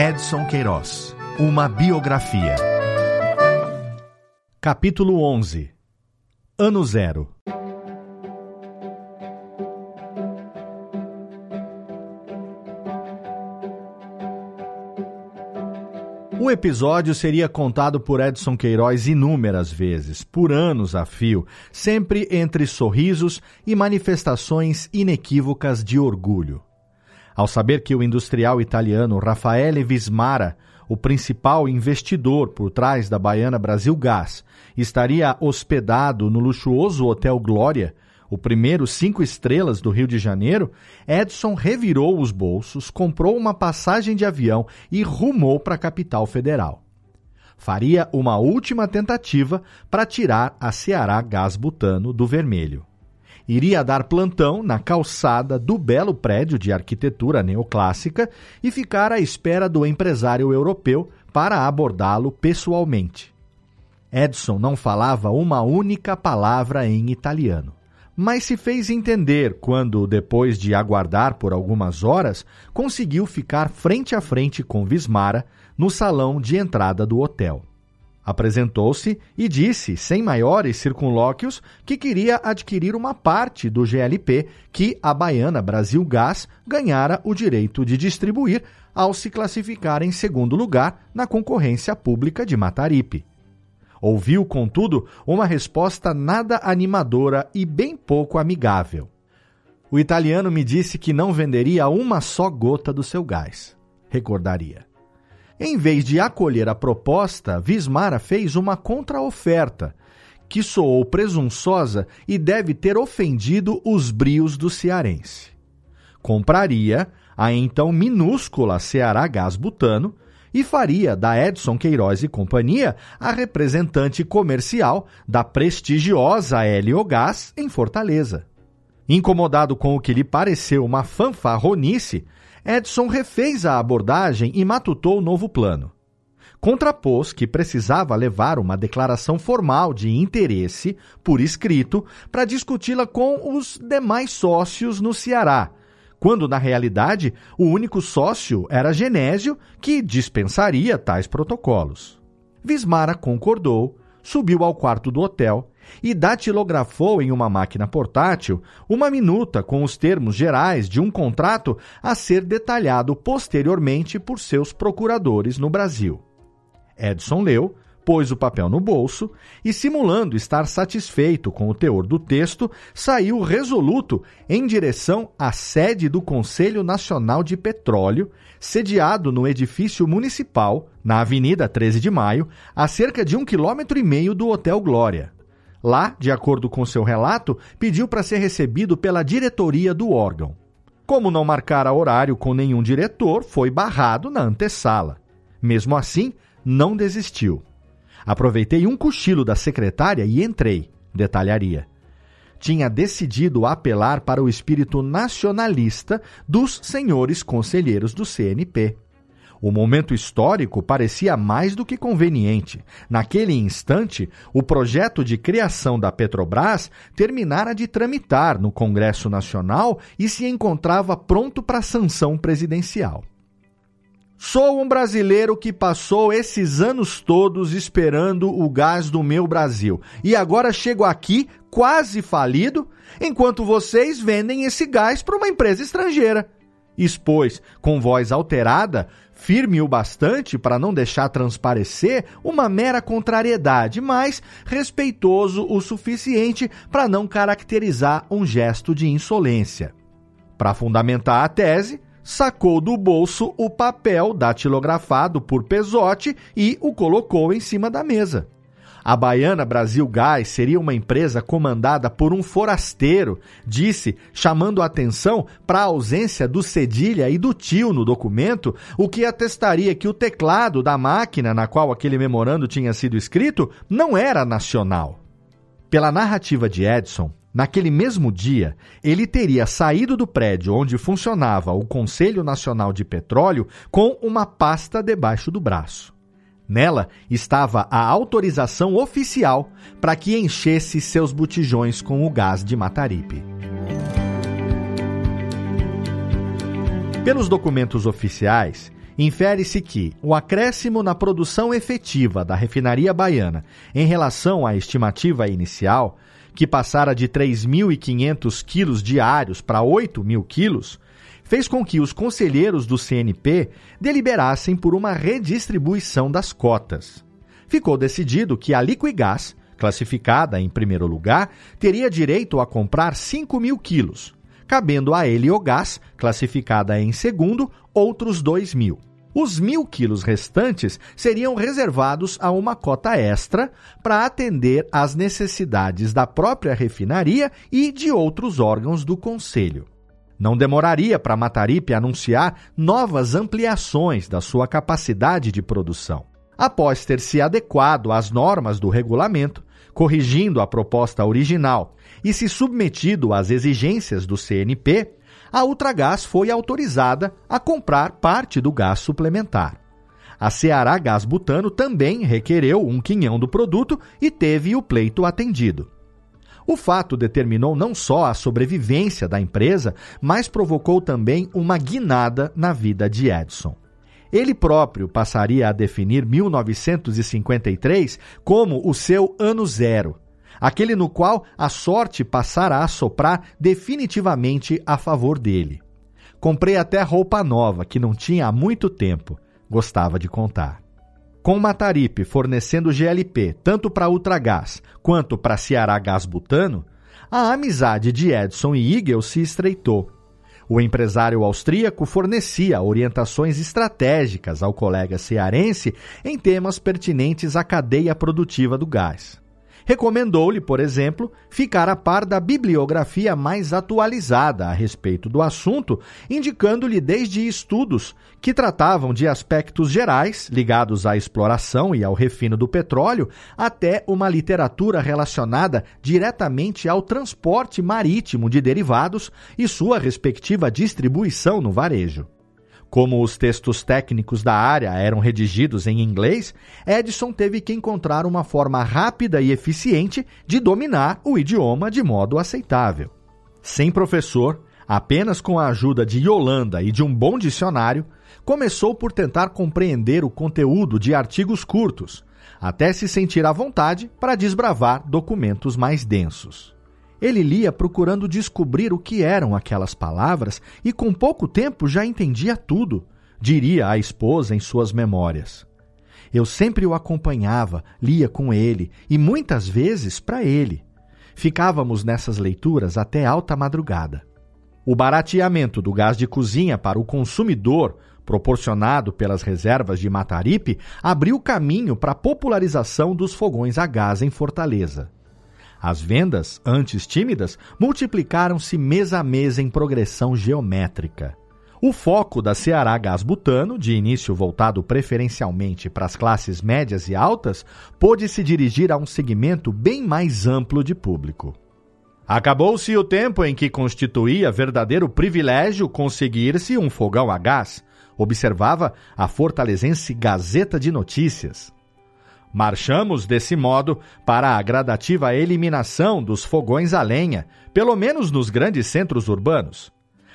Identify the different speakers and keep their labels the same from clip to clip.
Speaker 1: Edson Queiroz Uma biografia. Capítulo 11 Ano Zero O episódio seria contado por Edson Queiroz inúmeras vezes, por anos a fio, sempre entre sorrisos e manifestações inequívocas de orgulho. Ao saber que o industrial italiano Raffaele Vismara, o principal investidor por trás da baiana Brasil Gás, estaria hospedado no luxuoso Hotel Glória, o primeiro cinco estrelas do Rio de Janeiro, Edson revirou os bolsos, comprou uma passagem de avião e rumou para a capital federal. Faria uma última tentativa para tirar a Ceará Gás Butano do vermelho. Iria dar plantão na calçada do belo prédio de arquitetura neoclássica e ficar à espera do empresário europeu para abordá-lo pessoalmente. Edson não falava uma única palavra em italiano mas se fez entender quando, depois de aguardar por algumas horas, conseguiu ficar frente a frente com Vismara no salão de entrada do hotel. Apresentou-se e disse, sem maiores circunlóquios, que queria adquirir uma parte do GLP que a baiana Brasil Gás ganhara o direito de distribuir ao se classificar em segundo lugar na concorrência pública de Mataripe. Ouviu, contudo, uma resposta nada animadora e bem pouco amigável. O italiano me disse que não venderia uma só gota do seu gás. Recordaria. Em vez de acolher a proposta, Vismara fez uma contraoferta, que soou presunçosa e deve ter ofendido os brios do cearense. Compraria a então minúscula Ceará Gás Butano e faria da Edson Queiroz e Companhia a representante comercial da prestigiosa Heliogás em Fortaleza. Incomodado com o que lhe pareceu uma fanfarronice, Edson refez a abordagem e matutou o novo plano. Contrapôs que precisava levar uma declaração formal de interesse, por escrito, para discuti-la com os demais sócios no Ceará, quando na realidade o único sócio era Genésio, que dispensaria tais protocolos. Vismara concordou, subiu ao quarto do hotel e datilografou em uma máquina portátil uma minuta com os termos gerais de um contrato a ser detalhado posteriormente por seus procuradores no Brasil. Edson leu, pôs o papel no bolso e, simulando estar satisfeito com o teor do texto, saiu resoluto em direção à sede do Conselho Nacional de Petróleo, sediado no edifício municipal, na Avenida 13 de Maio, a cerca de um quilômetro e meio do Hotel Glória. Lá, de acordo com seu relato, pediu para ser recebido pela diretoria do órgão. Como não marcara horário com nenhum diretor, foi barrado na antessala. Mesmo assim, não desistiu. Aproveitei um cochilo da secretária e entrei, detalharia. Tinha decidido apelar para o espírito nacionalista dos senhores conselheiros do CNP. O momento histórico parecia mais do que conveniente. Naquele instante, o projeto de criação da Petrobras terminara de tramitar no Congresso Nacional e se encontrava pronto para sanção presidencial. Sou um brasileiro que passou esses anos todos esperando o gás do meu Brasil. E agora chego aqui, quase falido, enquanto vocês vendem esse gás para uma empresa estrangeira. Expôs, com voz alterada, firme o bastante para não deixar transparecer uma mera contrariedade, mas respeitoso o suficiente para não caracterizar um gesto de insolência. Para fundamentar a tese, sacou do bolso o papel datilografado por Pesotti e o colocou em cima da mesa. A Baiana Brasil Gás seria uma empresa comandada por um forasteiro, disse, chamando a atenção para a ausência do cedilha e do tio no documento, o que atestaria que o teclado da máquina na qual aquele memorando tinha sido escrito não era nacional. Pela narrativa de Edson, Naquele mesmo dia, ele teria saído do prédio onde funcionava o Conselho Nacional de Petróleo com uma pasta debaixo do braço. Nela estava a autorização oficial para que enchesse seus botijões com o gás de Mataripe. Pelos documentos oficiais, infere-se que o acréscimo na produção efetiva da refinaria baiana em relação à estimativa inicial, que passara de 3.500 quilos diários para 8.000 quilos, fez com que os conselheiros do CNP deliberassem por uma redistribuição das cotas. Ficou decidido que a Liquigás, classificada em primeiro lugar, teria direito a comprar 5 mil quilos, cabendo a Heliogás, classificada em segundo, outros 2 mil. Os mil quilos restantes seriam reservados a uma cota extra para atender às necessidades da própria refinaria e de outros órgãos do Conselho. Não demoraria para Mataripe anunciar novas ampliações da sua capacidade de produção. Após ter se adequado às normas do regulamento, corrigindo a proposta original e se submetido às exigências do CNP, a Ultragás foi autorizada a comprar parte do gás suplementar. A Ceará Gás Butano também requereu um quinhão do produto e teve o pleito atendido. O fato determinou não só a sobrevivência da empresa, mas provocou também uma guinada na vida de Edson. Ele próprio passaria a definir 1953 como o seu ano zero, aquele no qual a sorte passara a soprar definitivamente a favor dele. Comprei até roupa nova que não tinha há muito tempo, gostava de contar. Com Mataripe fornecendo GLP tanto para Ultragás quanto para Ceará Gás Butano, a amizade de Edson e Igel se estreitou. O empresário austríaco fornecia orientações estratégicas ao colega cearense em temas pertinentes à cadeia produtiva do gás. Recomendou-lhe, por exemplo, ficar a par da bibliografia mais atualizada a respeito do assunto, indicando-lhe desde estudos que tratavam de aspectos gerais ligados à exploração e ao refino do petróleo, até uma literatura relacionada diretamente ao transporte marítimo de derivados e sua respectiva distribuição no varejo. Como os textos técnicos da área eram redigidos em inglês, Edison teve que encontrar uma forma rápida e eficiente de dominar o idioma de modo aceitável. Sem professor, apenas com a ajuda de Yolanda e de um bom dicionário, começou por tentar compreender o conteúdo de artigos curtos, até se sentir à vontade para desbravar documentos mais densos. Ele lia procurando descobrir o que eram aquelas palavras e com pouco tempo já entendia tudo, diria a esposa em suas memórias. Eu sempre o acompanhava, lia com ele e muitas vezes para ele. Ficávamos nessas leituras até alta madrugada. O barateamento do gás de cozinha para o consumidor, proporcionado pelas reservas de Mataripe, abriu caminho para a popularização dos fogões a gás em Fortaleza. As vendas, antes tímidas, multiplicaram-se mês a mês em progressão geométrica. O foco da Ceará Gás Butano, de início voltado preferencialmente para as classes médias e altas, pôde se dirigir a um segmento bem mais amplo de público. Acabou-se o tempo em que constituía verdadeiro privilégio conseguir-se um fogão a gás, observava a fortalezense Gazeta de Notícias. Marchamos, desse modo, para a gradativa eliminação dos fogões a lenha, pelo menos nos grandes centros urbanos.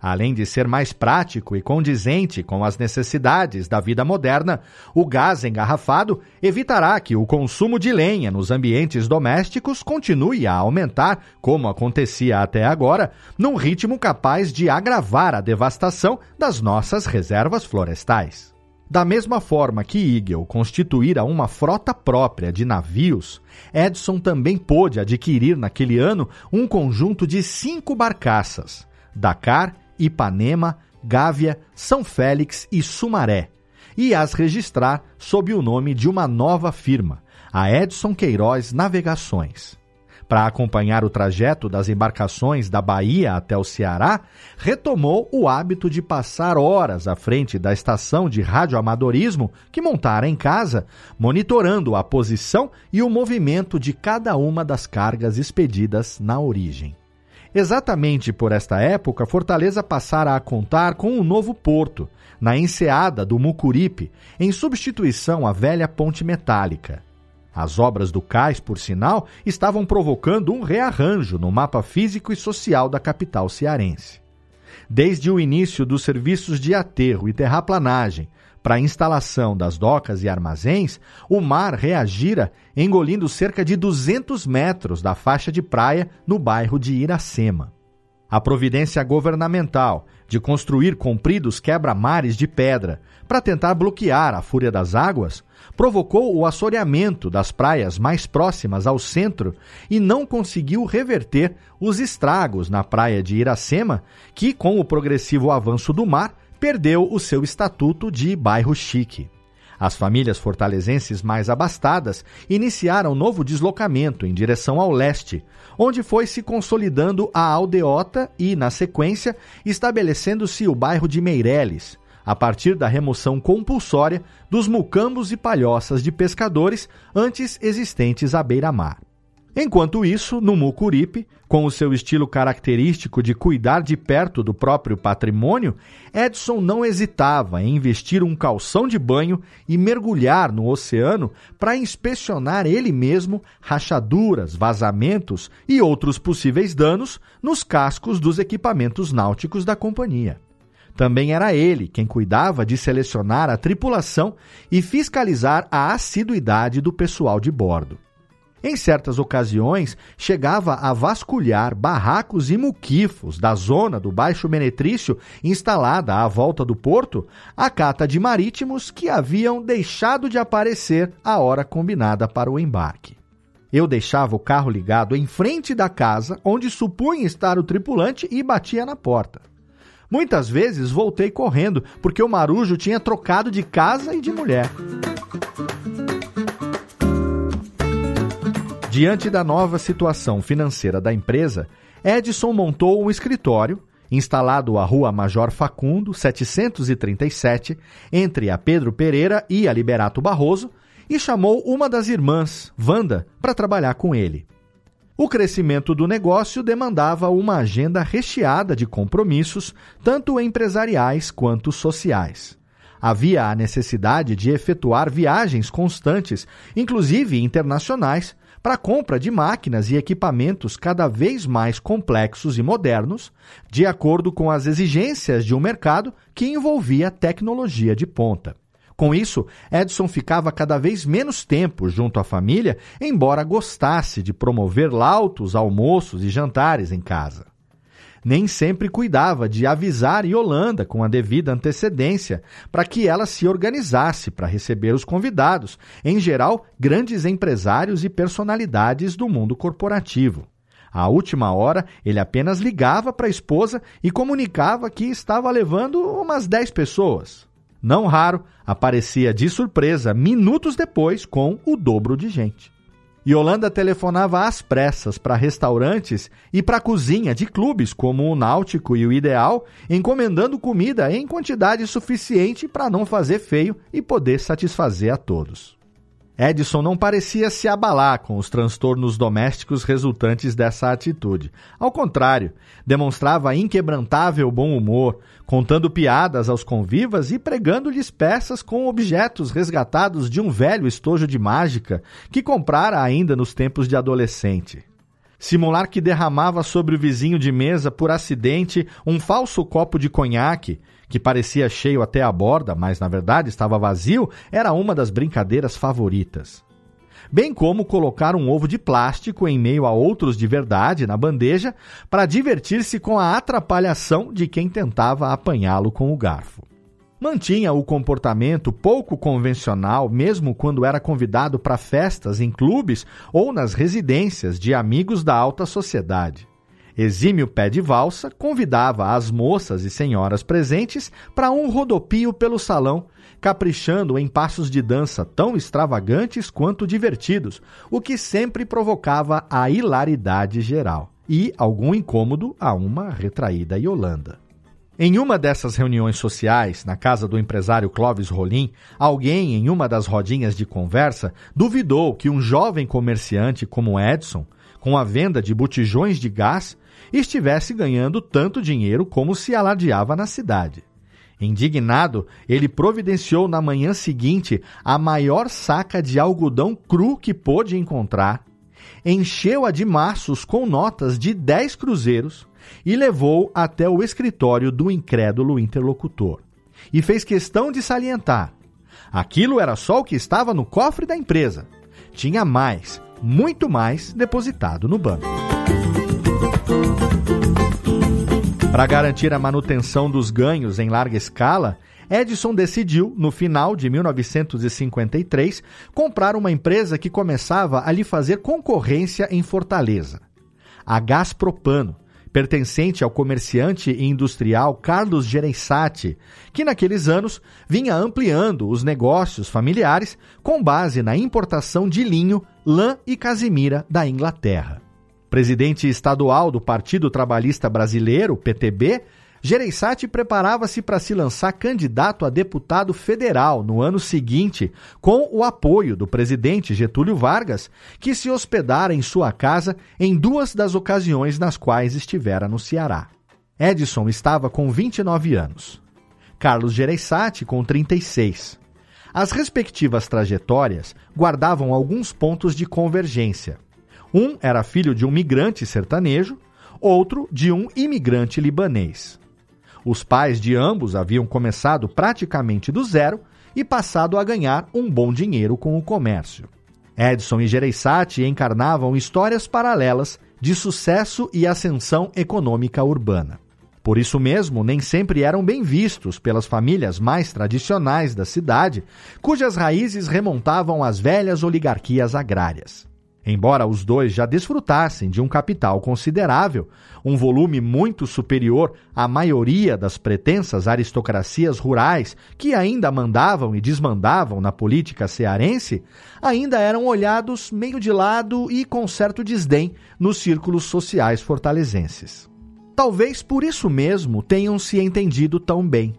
Speaker 1: Além de ser mais prático e condizente com as necessidades da vida moderna, o gás engarrafado evitará que o consumo de lenha nos ambientes domésticos continue a aumentar, como acontecia até agora, num ritmo capaz de agravar a devastação das nossas reservas florestais. Da mesma forma que Eagle constituíra uma frota própria de navios, Edson também pôde adquirir naquele ano um conjunto de cinco barcaças: Dakar, Ipanema, Gávea, São Félix e Sumaré, e as registrar sob o nome de uma nova firma, a Edson Queiroz Navegações para acompanhar o trajeto das embarcações da Bahia até o Ceará, retomou o hábito de passar horas à frente da estação de radioamadorismo que montara em casa, monitorando a posição e o movimento de cada uma das cargas expedidas na origem. Exatamente por esta época, Fortaleza passara a contar com um novo porto, na enseada do Mucuripe, em substituição à velha ponte metálica. As obras do cais, por sinal, estavam provocando um rearranjo no mapa físico e social da capital cearense. Desde o início dos serviços de aterro e terraplanagem para a instalação das docas e armazéns, o mar reagira engolindo cerca de 200 metros da faixa de praia no bairro de Iracema. A providência governamental de construir compridos quebra-mares de pedra para tentar bloquear a fúria das águas provocou o assoreamento das praias mais próximas ao centro e não conseguiu reverter os estragos na praia de Iracema, que, com o progressivo avanço do mar, perdeu o seu estatuto de bairro chique. As famílias fortalezenses mais abastadas iniciaram novo deslocamento em direção ao leste, onde foi se consolidando a aldeota e, na sequência, estabelecendo-se o bairro de Meireles, a partir da remoção compulsória dos mucambos e palhoças de pescadores antes existentes à beira-mar. Enquanto isso, no Mucuripe, com o seu estilo característico de cuidar de perto do próprio patrimônio, Edson não hesitava em investir um calção de banho e mergulhar no oceano para inspecionar ele mesmo rachaduras, vazamentos e outros possíveis danos nos cascos dos equipamentos náuticos da companhia. Também era ele quem cuidava de selecionar a tripulação e fiscalizar a assiduidade do pessoal de bordo. Em certas ocasiões, chegava a vasculhar barracos e muquifos da zona do Baixo Menetrício instalada à volta do porto, a cata de marítimos que haviam deixado de aparecer à hora combinada para o embarque. Eu deixava o carro ligado em frente da casa onde supunha estar o tripulante e batia na porta. Muitas vezes voltei correndo, porque o marujo tinha trocado de casa e de mulher. Diante da nova situação financeira da empresa, Edson montou um escritório, instalado à Rua Major Facundo, 737, entre a Pedro Pereira e a Liberato Barroso, e chamou uma das irmãs, Wanda, para trabalhar com ele. O crescimento do negócio demandava uma agenda recheada de compromissos, tanto empresariais quanto sociais. Havia a necessidade de efetuar viagens constantes, inclusive internacionais, para a compra de máquinas e equipamentos cada vez mais complexos e modernos, de acordo com as exigências de um mercado que envolvia tecnologia de ponta. Com isso, Edson ficava cada vez menos tempo junto à família, embora gostasse de promover lautos almoços e jantares em casa nem sempre cuidava de avisar Yolanda com a devida antecedência para que ela se organizasse para receber os convidados, em geral, grandes empresários e personalidades do mundo corporativo. À última hora, ele apenas ligava para a esposa e comunicava que estava levando umas 10 pessoas. Não raro, aparecia de surpresa minutos depois com o dobro de gente. Yolanda telefonava às pressas para restaurantes e para cozinha de clubes como o Náutico e o Ideal, encomendando comida em quantidade suficiente para não fazer feio e poder satisfazer a todos. Edson não parecia se abalar com os transtornos domésticos resultantes dessa atitude. Ao contrário, demonstrava inquebrantável bom humor, contando piadas aos convivas e pregando-lhes peças com objetos resgatados de um velho estojo de mágica que comprara ainda nos tempos de adolescente. Simular que derramava sobre o vizinho de mesa por acidente um falso copo de conhaque que parecia cheio até a borda, mas na verdade estava vazio, era uma das brincadeiras favoritas. Bem como colocar um ovo de plástico em meio a outros de verdade na bandeja para divertir-se com a atrapalhação de quem tentava apanhá-lo com o garfo. Mantinha o comportamento pouco convencional, mesmo quando era convidado para festas em clubes ou nas residências de amigos da alta sociedade. Exímio pé de valsa convidava as moças e senhoras presentes para um rodopio pelo salão, caprichando em passos de dança tão extravagantes quanto divertidos, o que sempre provocava a hilaridade geral e algum incômodo a uma retraída Yolanda. Em uma dessas reuniões sociais, na casa do empresário Clóvis Rolim, alguém em uma das rodinhas de conversa duvidou que um jovem comerciante como Edson, com a venda de botijões de gás, estivesse ganhando tanto dinheiro como se alardeava na cidade. Indignado, ele providenciou na manhã seguinte a maior saca de algodão cru que pôde encontrar encheu-a de maços com notas de 10 cruzeiros e levou até o escritório do incrédulo interlocutor. E fez questão de salientar: aquilo era só o que estava no cofre da empresa. Tinha mais, muito mais, depositado no banco. Para garantir a manutenção dos ganhos em larga escala, Edison decidiu, no final de 1953, comprar uma empresa que começava a lhe fazer concorrência em Fortaleza, a Gaspropano, pertencente ao comerciante e industrial Carlos Gereissati, que naqueles anos vinha ampliando os negócios familiares com base na importação de linho, lã e casimira da Inglaterra. Presidente estadual do Partido Trabalhista Brasileiro, PTB, Gereissati preparava-se para se lançar candidato a deputado federal no ano seguinte, com o apoio do presidente Getúlio Vargas, que se hospedara em sua casa em duas das ocasiões nas quais estivera no Ceará. Edson estava com 29 anos. Carlos Gereissati com 36. As respectivas trajetórias guardavam alguns pontos de convergência. Um era filho de um migrante sertanejo, outro de um imigrante libanês. Os pais de ambos haviam começado praticamente do zero e passado a ganhar um bom dinheiro com o comércio. Edson e Gereissati encarnavam histórias paralelas de sucesso e ascensão econômica urbana. Por isso mesmo, nem sempre eram bem vistos pelas famílias mais tradicionais da cidade, cujas raízes remontavam às velhas oligarquias agrárias. Embora os dois já desfrutassem de um capital considerável, um volume muito superior à maioria das pretensas aristocracias rurais que ainda mandavam e desmandavam na política cearense, ainda eram olhados meio de lado e com certo desdém nos círculos sociais fortalezenses. Talvez por isso mesmo tenham se entendido tão bem.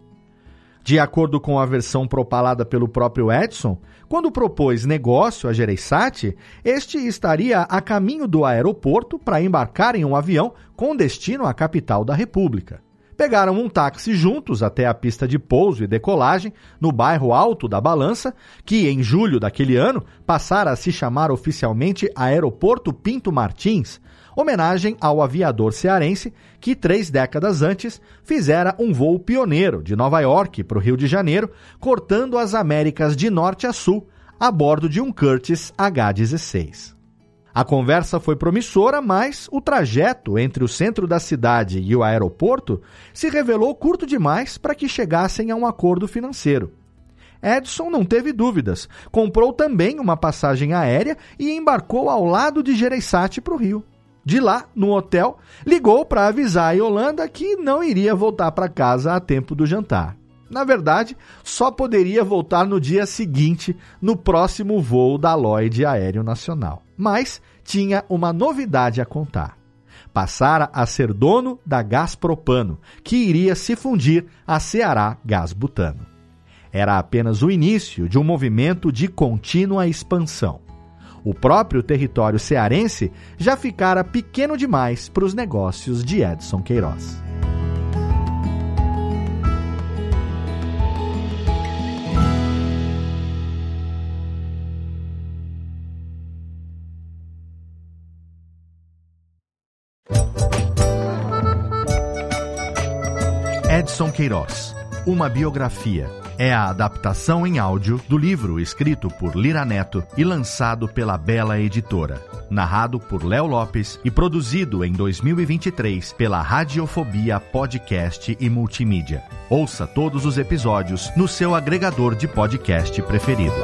Speaker 1: De acordo com a versão propalada pelo próprio Edson, quando propôs negócio a Gereissati, este estaria a caminho do aeroporto para embarcar em um avião com destino à capital da República. Pegaram um táxi juntos até a pista de pouso e decolagem no bairro Alto da Balança, que em julho daquele ano passara a se chamar oficialmente Aeroporto Pinto Martins, homenagem ao aviador cearense que três décadas antes fizera um voo pioneiro de Nova York para o Rio de Janeiro, cortando as Américas de norte a sul a bordo de um Curtiss H-16. A conversa foi promissora, mas o trajeto entre o centro da cidade e o aeroporto se revelou curto demais para que chegassem a um acordo financeiro. Edson não teve dúvidas, comprou também uma passagem aérea e embarcou ao lado de Gereissati para o Rio de lá, no hotel, ligou para avisar a Yolanda que não iria voltar para casa a tempo do jantar. Na verdade, só poderia voltar no dia seguinte, no próximo voo da Lloyd Aéreo Nacional. Mas tinha uma novidade a contar. Passara a ser dono da Gás Propano, que iria se fundir a Ceará Gás Butano. Era apenas o início de um movimento de contínua expansão o próprio território cearense já ficara pequeno demais para os negócios de Edson Queiroz. Edson Queiroz, uma biografia é a adaptação em áudio do livro escrito por Lira Neto e lançado pela Bela Editora. Narrado por Léo Lopes e produzido em 2023 pela Radiofobia Podcast e Multimídia. Ouça todos os episódios no seu agregador de podcast preferido.